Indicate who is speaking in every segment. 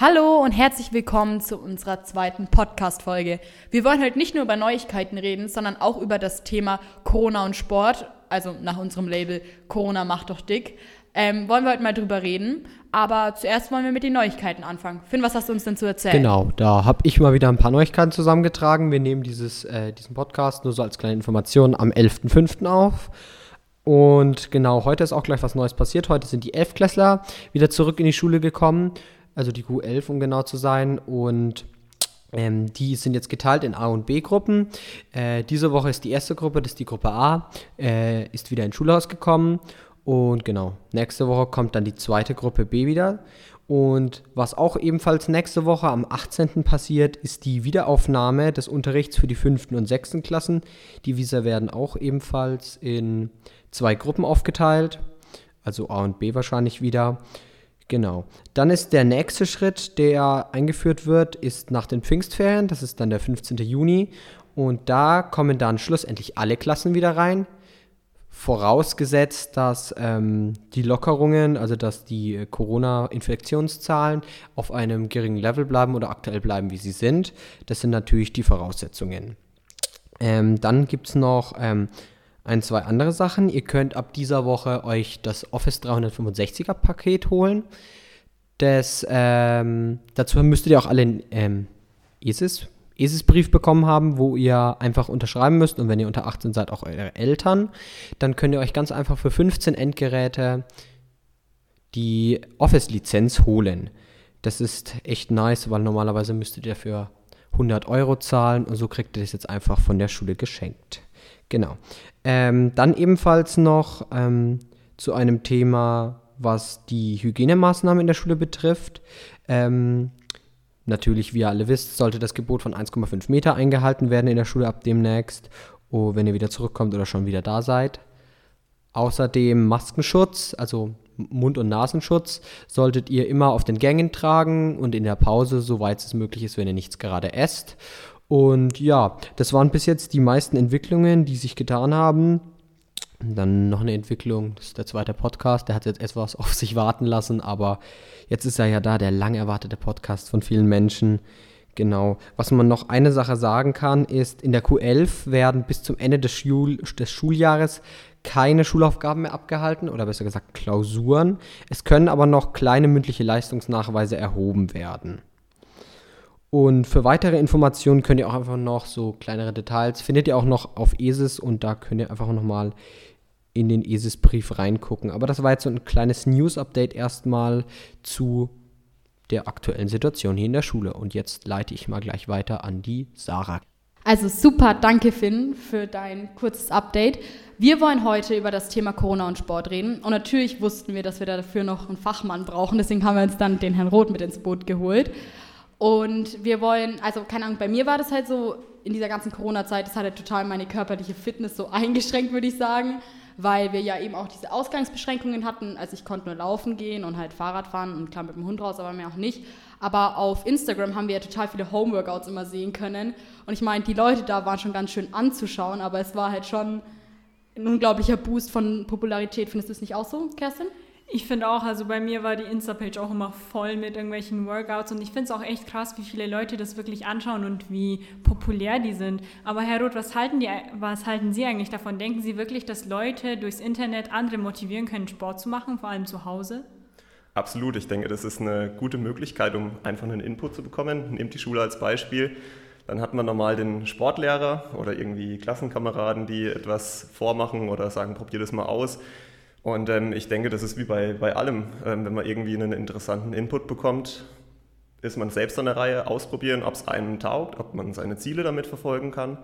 Speaker 1: Hallo und herzlich willkommen zu unserer zweiten Podcast-Folge. Wir wollen heute nicht nur über Neuigkeiten reden, sondern auch über das Thema Corona und Sport, also nach unserem Label Corona macht doch dick. Ähm, wollen wir heute mal drüber reden. Aber zuerst wollen wir mit den Neuigkeiten anfangen. Finn, was hast du uns denn zu erzählen?
Speaker 2: Genau, da habe ich mal wieder ein paar Neuigkeiten zusammengetragen. Wir nehmen dieses, äh, diesen Podcast nur so als kleine Information am 11.05. auf. Und genau, heute ist auch gleich was Neues passiert. Heute sind die Elfklässler wieder zurück in die Schule gekommen also die Q11, um genau zu sein. Und ähm, die sind jetzt geteilt in A- und B-Gruppen. Äh, diese Woche ist die erste Gruppe, das ist die Gruppe A, äh, ist wieder ins Schulhaus gekommen. Und genau, nächste Woche kommt dann die zweite Gruppe B wieder. Und was auch ebenfalls nächste Woche am 18. passiert, ist die Wiederaufnahme des Unterrichts für die fünften und sechsten Klassen. Die Visa werden auch ebenfalls in zwei Gruppen aufgeteilt, also A und B wahrscheinlich wieder. Genau. Dann ist der nächste Schritt, der eingeführt wird, ist nach den Pfingstferien. Das ist dann der 15. Juni. Und da kommen dann schlussendlich alle Klassen wieder rein. Vorausgesetzt, dass ähm, die Lockerungen, also dass die äh, Corona-Infektionszahlen auf einem geringen Level bleiben oder aktuell bleiben, wie sie sind. Das sind natürlich die Voraussetzungen. Ähm, dann gibt es noch ähm, ein, zwei andere Sachen. Ihr könnt ab dieser Woche euch das Office 365er Paket holen. Das, ähm, dazu müsstet ihr auch alle einen ähm, ESIS, ESIS-Brief bekommen haben, wo ihr einfach unterschreiben müsst. Und wenn ihr unter 18 seid, auch eure Eltern. Dann könnt ihr euch ganz einfach für 15 Endgeräte die Office-Lizenz holen. Das ist echt nice, weil normalerweise müsstet ihr für 100 Euro zahlen und so kriegt ihr das jetzt einfach von der Schule geschenkt. Genau. Ähm, dann ebenfalls noch ähm, zu einem Thema, was die Hygienemaßnahmen in der Schule betrifft. Ähm, natürlich, wie ihr alle wisst, sollte das Gebot von 1,5 Meter eingehalten werden in der Schule ab demnächst, oh, wenn ihr wieder zurückkommt oder schon wieder da seid. Außerdem Maskenschutz, also Mund- und Nasenschutz, solltet ihr immer auf den Gängen tragen und in der Pause, soweit es möglich ist, wenn ihr nichts gerade esst. Und ja, das waren bis jetzt die meisten Entwicklungen, die sich getan haben. Dann noch eine Entwicklung, das ist der zweite Podcast, der hat jetzt etwas auf sich warten lassen, aber jetzt ist er ja da, der lang erwartete Podcast von vielen Menschen. Genau. Was man noch eine Sache sagen kann, ist, in der Q11 werden bis zum Ende des, Schul des Schuljahres keine Schulaufgaben mehr abgehalten oder besser gesagt Klausuren. Es können aber noch kleine mündliche Leistungsnachweise erhoben werden. Und für weitere Informationen könnt ihr auch einfach noch so kleinere Details, findet ihr auch noch auf ESIS und da könnt ihr einfach nochmal in den ESIS-Brief reingucken. Aber das war jetzt so ein kleines News-Update erstmal zu der aktuellen Situation hier in der Schule. Und jetzt leite ich mal gleich weiter an die Sarah.
Speaker 1: Also super, danke Finn für dein kurzes Update. Wir wollen heute über das Thema Corona und Sport reden. Und natürlich wussten wir, dass wir dafür noch einen Fachmann brauchen. Deswegen haben wir uns dann den Herrn Roth mit ins Boot geholt. Und wir wollen, also keine Ahnung, bei mir war das halt so, in dieser ganzen Corona-Zeit, das hat halt total meine körperliche Fitness so eingeschränkt, würde ich sagen, weil wir ja eben auch diese Ausgangsbeschränkungen hatten. Also ich konnte nur laufen gehen und halt Fahrrad fahren und klar mit dem Hund raus, aber mehr auch nicht. Aber auf Instagram haben wir ja total viele Homeworkouts immer sehen können. Und ich meine, die Leute da waren schon ganz schön anzuschauen, aber es war halt schon ein unglaublicher Boost von Popularität. Findest du es nicht auch so, Kerstin?
Speaker 3: Ich finde auch, also bei mir war die Insta-Page auch immer voll mit irgendwelchen Workouts und ich finde es auch echt krass, wie viele Leute das wirklich anschauen und wie populär die sind. Aber Herr Roth, was halten, die, was halten Sie eigentlich davon? Denken Sie wirklich, dass Leute durchs Internet andere motivieren können, Sport zu machen, vor allem zu Hause?
Speaker 4: Absolut, ich denke, das ist eine gute Möglichkeit, um einfach einen Input zu bekommen. Nehmt die Schule als Beispiel. Dann hat man normal den Sportlehrer oder irgendwie Klassenkameraden, die etwas vormachen oder sagen, probier das mal aus. Und ähm, ich denke, das ist wie bei, bei allem. Ähm, wenn man irgendwie einen interessanten Input bekommt, ist man selbst an der Reihe, ausprobieren, ob es einem taugt, ob man seine Ziele damit verfolgen kann.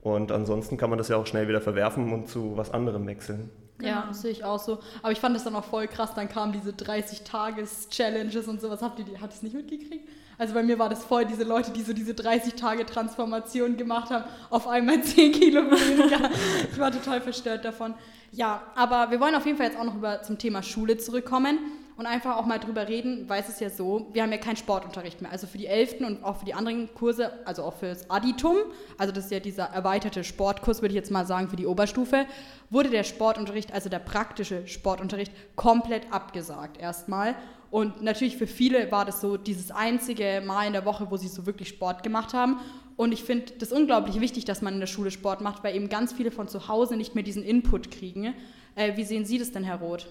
Speaker 4: Und ansonsten kann man das ja auch schnell wieder verwerfen und zu was anderem wechseln.
Speaker 1: Ja, das sehe ich auch so. Aber ich fand das dann auch voll krass. Dann kamen diese 30-Tages-Challenges und sowas. Habt ihr die, ihr es nicht mitgekriegt? Also bei mir war das voll diese Leute, die so diese 30-Tage-Transformation gemacht haben, auf einmal 10 Kilo weniger. ich war total verstört davon. Ja, aber wir wollen auf jeden Fall jetzt auch noch über, zum Thema Schule zurückkommen. Und einfach auch mal drüber reden, weil es ist ja so, wir haben ja keinen Sportunterricht mehr. Also für die 11. und auch für die anderen Kurse, also auch für das Additum, also das ist ja dieser erweiterte Sportkurs, würde ich jetzt mal sagen, für die Oberstufe, wurde der Sportunterricht, also der praktische Sportunterricht, komplett abgesagt erstmal. Und natürlich für viele war das so dieses einzige Mal in der Woche, wo sie so wirklich Sport gemacht haben. Und ich finde das unglaublich wichtig, dass man in der Schule Sport macht, weil eben ganz viele von zu Hause nicht mehr diesen Input kriegen. Äh, wie sehen Sie das denn, Herr Roth?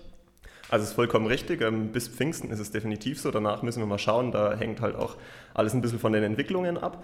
Speaker 4: Also es ist vollkommen richtig. Ähm, bis Pfingsten ist es definitiv so. Danach müssen wir mal schauen. Da hängt halt auch alles ein bisschen von den Entwicklungen ab.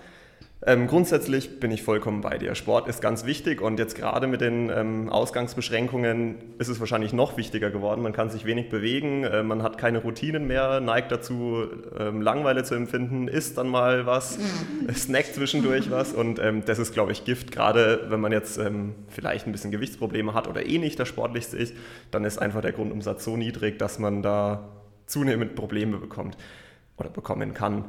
Speaker 4: Ähm, grundsätzlich bin ich vollkommen bei dir. Sport ist ganz wichtig und jetzt gerade mit den ähm, Ausgangsbeschränkungen ist es wahrscheinlich noch wichtiger geworden. Man kann sich wenig bewegen, äh, man hat keine Routinen mehr, neigt dazu, ähm, Langeweile zu empfinden, isst dann mal was, mhm. snackt zwischendurch was und ähm, das ist, glaube ich, Gift. Gerade wenn man jetzt ähm, vielleicht ein bisschen Gewichtsprobleme hat oder eh nicht der sportlichste ist, dann ist einfach der Grundumsatz so niedrig, dass man da zunehmend Probleme bekommt oder bekommen kann.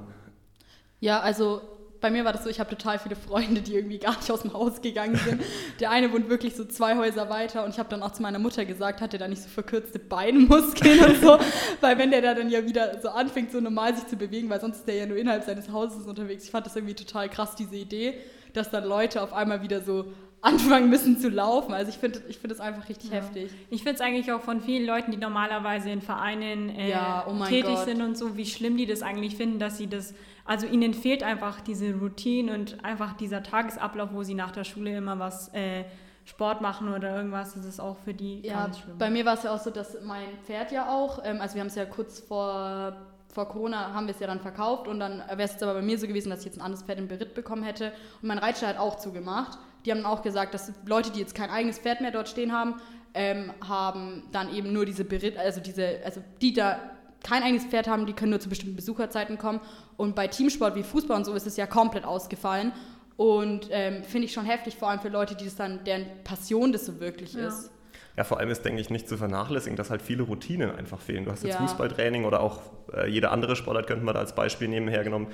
Speaker 1: Ja, also bei mir war das so, ich habe total viele Freunde, die irgendwie gar nicht aus dem Haus gegangen sind. Der eine wohnt wirklich so zwei Häuser weiter und ich habe dann auch zu meiner Mutter gesagt, hat er da nicht so verkürzte Beinmuskeln und so, weil wenn der da dann ja wieder so anfängt, so normal sich zu bewegen, weil sonst ist der ja nur innerhalb seines Hauses unterwegs. Ich fand das irgendwie total krass, diese Idee, dass dann Leute auf einmal wieder so anfangen müssen zu laufen. Also ich finde ich find das einfach richtig ja. heftig.
Speaker 3: Ich finde es eigentlich auch von vielen Leuten, die normalerweise in Vereinen äh, ja, oh tätig Gott. sind und so, wie schlimm die das eigentlich finden, dass sie das, also ihnen fehlt einfach diese Routine und einfach dieser Tagesablauf, wo sie nach der Schule immer was äh, Sport machen oder irgendwas, das ist auch für die
Speaker 1: ja, ganz schlimm. Bei mir war es ja auch so, dass mein Pferd ja auch, ähm, also wir haben es ja kurz vor vor Corona haben wir es ja dann verkauft und dann wäre es jetzt aber bei mir so gewesen, dass ich jetzt ein anderes Pferd im Beritt bekommen hätte und mein Reitstall hat auch zugemacht. Die haben auch gesagt, dass Leute, die jetzt kein eigenes Pferd mehr dort stehen haben, ähm, haben dann eben nur diese Beritt, also diese, also die da kein eigenes Pferd haben, die können nur zu bestimmten Besucherzeiten kommen. Und bei Teamsport wie Fußball und so ist es ja komplett ausgefallen. Und ähm, finde ich schon heftig, vor allem für Leute, die das dann, deren Passion das so wirklich ja. ist.
Speaker 4: Ja, vor allem ist, denke ich, nicht zu vernachlässigen, dass halt viele Routinen einfach fehlen. Du hast jetzt ja. Fußballtraining oder auch äh, jede andere Sportart, könnte man da als Beispiel nebenher genommen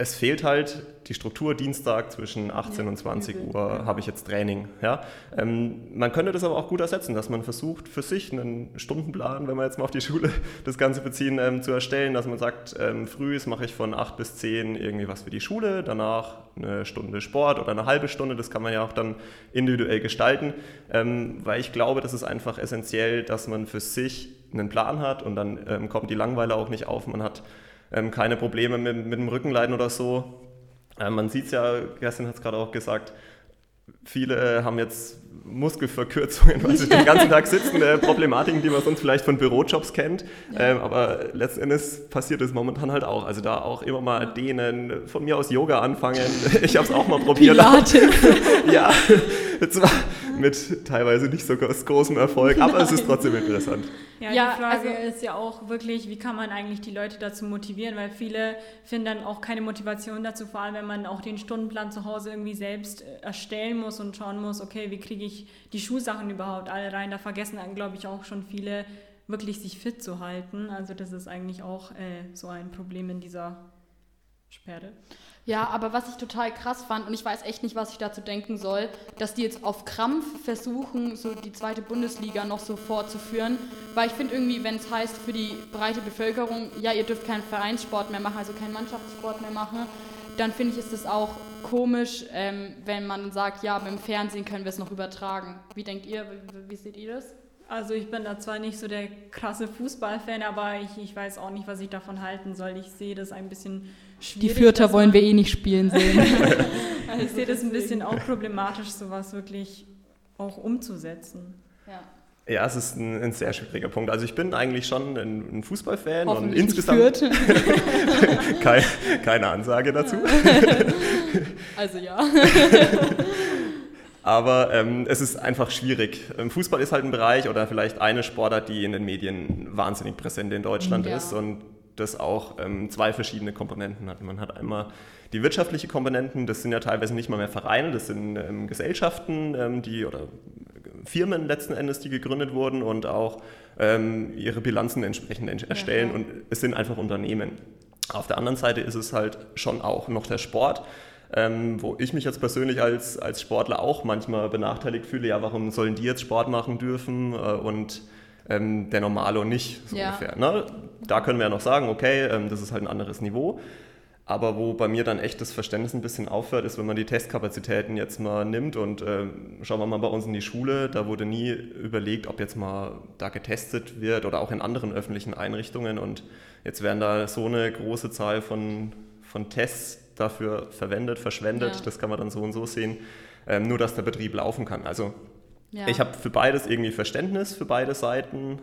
Speaker 4: es fehlt halt die Struktur Dienstag zwischen 18 ja, und 20 übel. Uhr habe ich jetzt Training. Ja? Ähm, man könnte das aber auch gut ersetzen, dass man versucht für sich einen Stundenplan, wenn wir jetzt mal auf die Schule das Ganze beziehen, ähm, zu erstellen, dass man sagt, ähm, früh mache ich von 8 bis 10 irgendwie was für die Schule, danach eine Stunde Sport oder eine halbe Stunde, das kann man ja auch dann individuell gestalten, ähm, weil ich glaube, das ist einfach essentiell, dass man für sich einen Plan hat und dann ähm, kommt die Langweile auch nicht auf, man hat ähm, keine Probleme mit, mit dem Rückenleiden oder so. Ähm, man sieht es ja, Kerstin hat es gerade auch gesagt, viele haben jetzt Muskelverkürzungen, weil sie den ganzen Tag sitzen, äh, Problematiken, die man sonst vielleicht von Bürojobs kennt. Ja. Ähm, aber letzten Endes passiert es momentan halt auch. Also da auch immer mal dehnen, von mir aus Yoga anfangen. Ich habe es auch mal probiert.
Speaker 1: Pilates.
Speaker 4: ja, zwar mit teilweise nicht so großem Erfolg, aber Nein. es ist trotzdem interessant.
Speaker 3: Ja, ja die Frage also, ist ja auch wirklich, wie kann man eigentlich die Leute dazu motivieren, weil viele finden dann auch keine Motivation dazu, vor allem wenn man auch den Stundenplan zu Hause irgendwie selbst äh, erstellen muss und schauen muss, okay, wie kriege ich die Schulsachen überhaupt alle rein. Da vergessen dann, glaube ich, auch schon viele wirklich sich fit zu halten. Also das ist eigentlich auch äh, so ein Problem in dieser Sperre.
Speaker 1: Ja, aber was ich total krass fand, und ich weiß echt nicht, was ich dazu denken soll, dass die jetzt auf Krampf versuchen, so die zweite Bundesliga noch so fortzuführen. Weil ich finde irgendwie, wenn es heißt für die breite Bevölkerung, ja, ihr dürft keinen Vereinssport mehr machen, also keinen Mannschaftssport mehr machen, dann finde ich, ist es auch komisch, ähm, wenn man sagt, ja, beim Fernsehen können wir es noch übertragen. Wie denkt ihr, wie, wie seht ihr das?
Speaker 3: Also ich bin da zwar nicht so der krasse Fußballfan, aber ich, ich weiß auch nicht, was ich davon halten soll. Ich sehe das ein bisschen
Speaker 1: schwierig. Die Vierter wollen wir eh nicht spielen sehen.
Speaker 3: also ich sehe das ein bisschen auch problematisch, sowas wirklich auch umzusetzen.
Speaker 4: Ja. Es ist ein, ein, sehr schwieriger Punkt. Also ich bin eigentlich schon ein, ein Fußballfan und insgesamt keine, keine Ansage dazu.
Speaker 1: also ja.
Speaker 4: Aber ähm, es ist einfach schwierig. Ähm, Fußball ist halt ein Bereich oder vielleicht eine Sportart, die in den Medien wahnsinnig präsent in Deutschland ja. ist und das auch ähm, zwei verschiedene Komponenten hat. Man hat einmal die wirtschaftliche Komponenten, das sind ja teilweise nicht mal mehr Vereine, das sind ähm, Gesellschaften, ähm, die oder Firmen letzten Endes, die gegründet wurden und auch ähm, ihre Bilanzen entsprechend erstellen ja. und es sind einfach Unternehmen. Auf der anderen Seite ist es halt schon auch noch der Sport ähm, wo ich mich jetzt persönlich als, als Sportler auch manchmal benachteiligt fühle, ja, warum sollen die jetzt Sport machen dürfen äh, und ähm, der Normalo nicht, so
Speaker 1: Ja.
Speaker 4: ungefähr. Ne? Da können wir ja noch sagen, okay, ähm, das ist halt ein anderes Niveau. Aber wo bei mir dann echt das Verständnis ein bisschen aufhört, ist, wenn man die Testkapazitäten jetzt mal nimmt und ähm, schauen wir mal bei uns in die Schule, da wurde nie überlegt, ob jetzt mal da getestet wird oder auch in anderen öffentlichen Einrichtungen und jetzt werden da so eine große Zahl von, von Tests dafür verwendet, verschwendet,
Speaker 1: Ja.
Speaker 4: das kann man dann so und so sehen, ähm, nur dass der Betrieb laufen kann. Also
Speaker 1: Ja.
Speaker 4: ich habe für beides irgendwie Verständnis, für beide Seiten,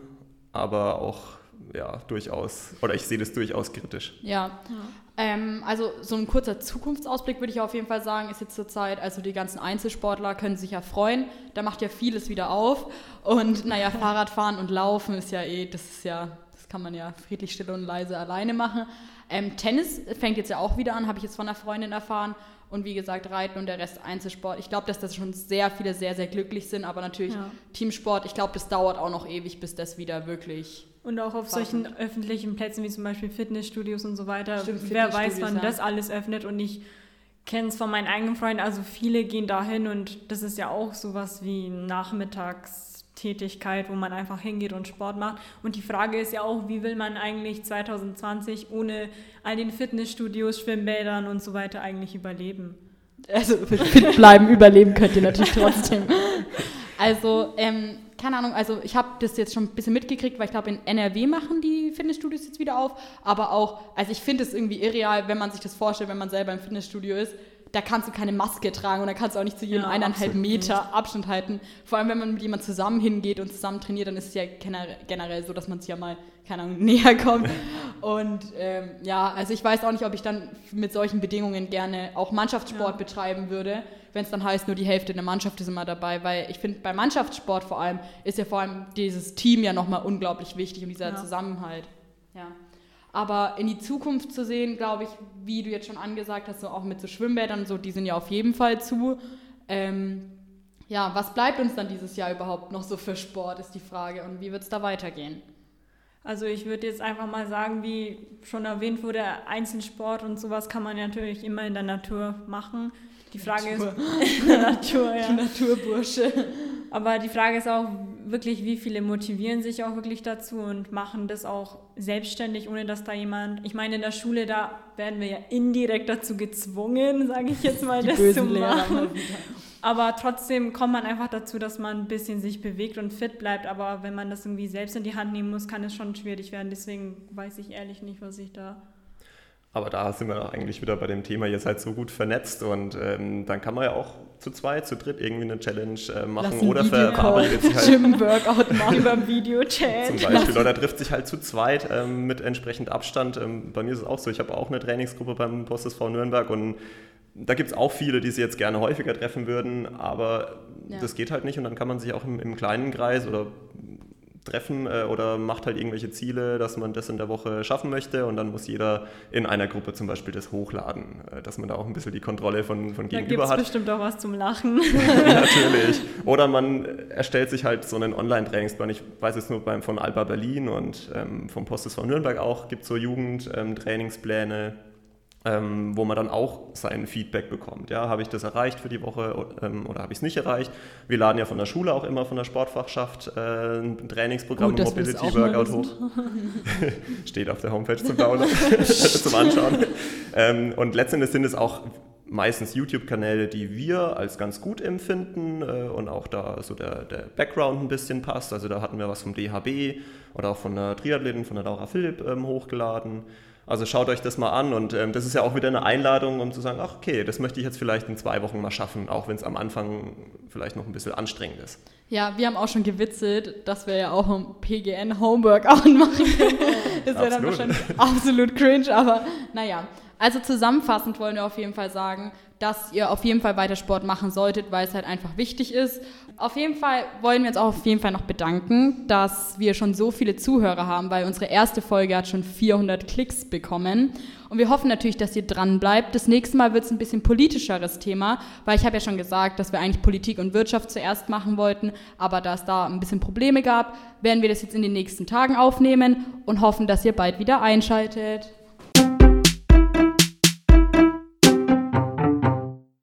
Speaker 4: aber auch ja, durchaus, oder ich sehe das durchaus kritisch.
Speaker 1: Ja. Ähm, also so ein kurzer Zukunftsausblick würde ich auf jeden Fall sagen, ist jetzt zurzeit, also die ganzen Einzelsportler können sich ja freuen, da macht ja vieles wieder auf und naja, Fahrradfahren und Laufen ist ja eh, das ist ja, das kann man ja friedlich, still und leise alleine machen. Ähm, Tennis fängt jetzt ja auch wieder an, habe ich jetzt von einer Freundin erfahren und wie gesagt, Reiten und der Rest Einzelsport. Ich glaube, dass das schon sehr viele sehr, sehr glücklich sind, aber natürlich
Speaker 3: Ja.
Speaker 1: Teamsport, ich glaube, das dauert auch noch ewig, bis das wieder wirklich
Speaker 3: Und auch auf solchen öffentlichen Plätzen wie zum Beispiel Fitnessstudios und so weiter.
Speaker 1: Stimmt,
Speaker 3: Wer weiß, wann
Speaker 1: ja.
Speaker 3: das alles öffnet. Und ich kenne es von meinen eigenen Freunden. Also viele gehen dahin und das ist ja auch sowas wie Nachmittagstätigkeit, wo man einfach hingeht und Sport macht. Und die Frage ist ja auch, wie will man eigentlich 2020 ohne all den Fitnessstudios, Schwimmbädern und so weiter eigentlich überleben?
Speaker 1: Also fit bleiben, überleben könnt ihr natürlich trotzdem. Also, ähm, keine Ahnung, also ich habe das jetzt schon ein bisschen mitgekriegt, weil ich glaube, in NRW machen die Fitnessstudios jetzt wieder auf. Aber auch, also ich finde es irgendwie irreal, wenn man sich das vorstellt, wenn man selber im Fitnessstudio ist. Da kannst du keine Maske tragen und da kannst du auch nicht zu jedem
Speaker 3: Ja,
Speaker 1: eineinhalb
Speaker 3: absolut
Speaker 1: Meter Abstand halten. Vor allem, wenn man mit jemandem zusammen hingeht und zusammen trainiert, dann ist es ja gener- generell so, dass man sich ja mal, keine Ahnung, näher kommt. Und ähm, ja, also ich weiß auch nicht, ob ich dann mit solchen Bedingungen gerne auch Mannschaftssport
Speaker 3: Ja.
Speaker 1: betreiben würde, wenn es dann heißt, nur die Hälfte der Mannschaft ist immer dabei, weil ich finde, bei Mannschaftssport vor allem ist ja vor allem dieses Team ja nochmal unglaublich wichtig und dieser
Speaker 3: Ja.
Speaker 1: Zusammenhalt. Ja. Aber in die Zukunft zu sehen, glaube ich, wie du jetzt schon angesagt hast, so auch mit so Schwimmbädern, so, die sind ja auf jeden Fall zu. Ähm, ja, was bleibt uns dann dieses Jahr überhaupt noch so für Sport, ist die Frage. Und wie wird es da weitergehen?
Speaker 3: Also ich würde jetzt einfach mal sagen, wie schon erwähnt wurde, Einzelsport und sowas kann man natürlich immer in der Natur machen. Die Frage
Speaker 1: Natur.
Speaker 3: ist in der Natur, ja.
Speaker 1: Naturbursche.
Speaker 3: Aber die Frage ist auch wirklich, wie viele motivieren sich auch wirklich dazu und machen das auch selbstständig, ohne dass da jemand. Ich meine, in der Schule da werden wir ja indirekt dazu gezwungen, sage ich jetzt mal,
Speaker 1: Die
Speaker 3: das zu machen. Aber trotzdem kommt man einfach dazu, dass man ein bisschen sich bewegt und fit bleibt. Aber wenn man das irgendwie selbst in die Hand nehmen muss, kann es schon schwierig werden. Deswegen weiß ich ehrlich nicht, was ich da.
Speaker 4: Aber da sind wir eigentlich wieder bei dem Thema, ihr seid so gut vernetzt und ähm, dann kann man ja auch zu zweit, zu dritt irgendwie eine Challenge äh, machen
Speaker 1: Lass
Speaker 4: oder ver
Speaker 1: Videocall,
Speaker 4: verabredet sich halt
Speaker 1: Gym-Workout machen.
Speaker 3: Über dem Videochat.
Speaker 4: zum Beispiel oder trifft sich halt zu zweit ähm, mit entsprechend Abstand. Ähm, bei mir ist es auch so, ich habe auch eine Trainingsgruppe beim Post SV Nürnberg und da gibt es auch viele, die sie jetzt gerne häufiger treffen würden, aber
Speaker 1: Ja.
Speaker 4: das geht halt nicht und dann kann man sich auch im, im kleinen Kreis oder treffen äh, oder macht halt irgendwelche Ziele, dass man das in der Woche schaffen möchte und dann muss jeder in einer Gruppe zum Beispiel das hochladen, äh, dass man da auch ein bisschen die Kontrolle von, von
Speaker 3: Da gibt
Speaker 4: gegenüber
Speaker 3: es
Speaker 4: hat.
Speaker 3: bestimmt auch was zum Lachen.
Speaker 4: Natürlich. Oder man erstellt sich halt so einen Online-Trainingsplan. Ich weiß jetzt nur beim, von Alba Berlin und ähm, vom Postes von Nürnberg auch, gibt es so Jugendtrainingspläne, ähm, wo man dann auch sein Feedback bekommt. Ja, habe ich das erreicht für die Woche ähm, oder habe ich es nicht erreicht? Wir laden ja von der Schule auch immer von der Sportfachschaft äh, ein Trainingsprogramm,
Speaker 1: Gut,
Speaker 4: Mobility Workout hoch. Steht auf der Homepage zum Download, zum Anschauen. Ähm, und letztendlich sind es auch meistens YouTube-Kanäle, die wir als ganz gut empfinden äh, und auch da so der, der Background ein bisschen passt. Also da hatten wir was vom DHB oder auch von der Triathletin, von der Laura Philipp ähm, hochgeladen. Also schaut euch das mal an und ähm, das ist ja auch wieder eine Einladung, um zu sagen, ach okay, das möchte ich jetzt vielleicht in zwei Wochen mal schaffen, auch wenn es am Anfang vielleicht noch ein bisschen anstrengend ist.
Speaker 1: Ja, wir haben auch schon gewitzelt, dass wir ja auch ein PGN-Homeworkout machen können. Das wäre dann
Speaker 4: Absolut.
Speaker 1: wahrscheinlich absolut cringe, aber naja. Also zusammenfassend wollen wir auf jeden Fall sagen, dass ihr auf jeden Fall weiter Sport machen solltet, weil es halt einfach wichtig ist. Auf jeden Fall wollen wir uns auch auf jeden Fall noch bedanken, dass wir schon so viele Zuhörer haben, weil unsere erste Folge hat schon 400 Klicks bekommen. Und wir hoffen natürlich, dass ihr dran bleibt. Das nächste Mal wird es ein bisschen politischeres Thema, weil ich habe ja schon gesagt, dass wir eigentlich Politik und Wirtschaft zuerst machen wollten, aber da es da ein bisschen Probleme gab, werden wir das jetzt in den nächsten Tagen aufnehmen und hoffen, dass ihr bald wieder einschaltet.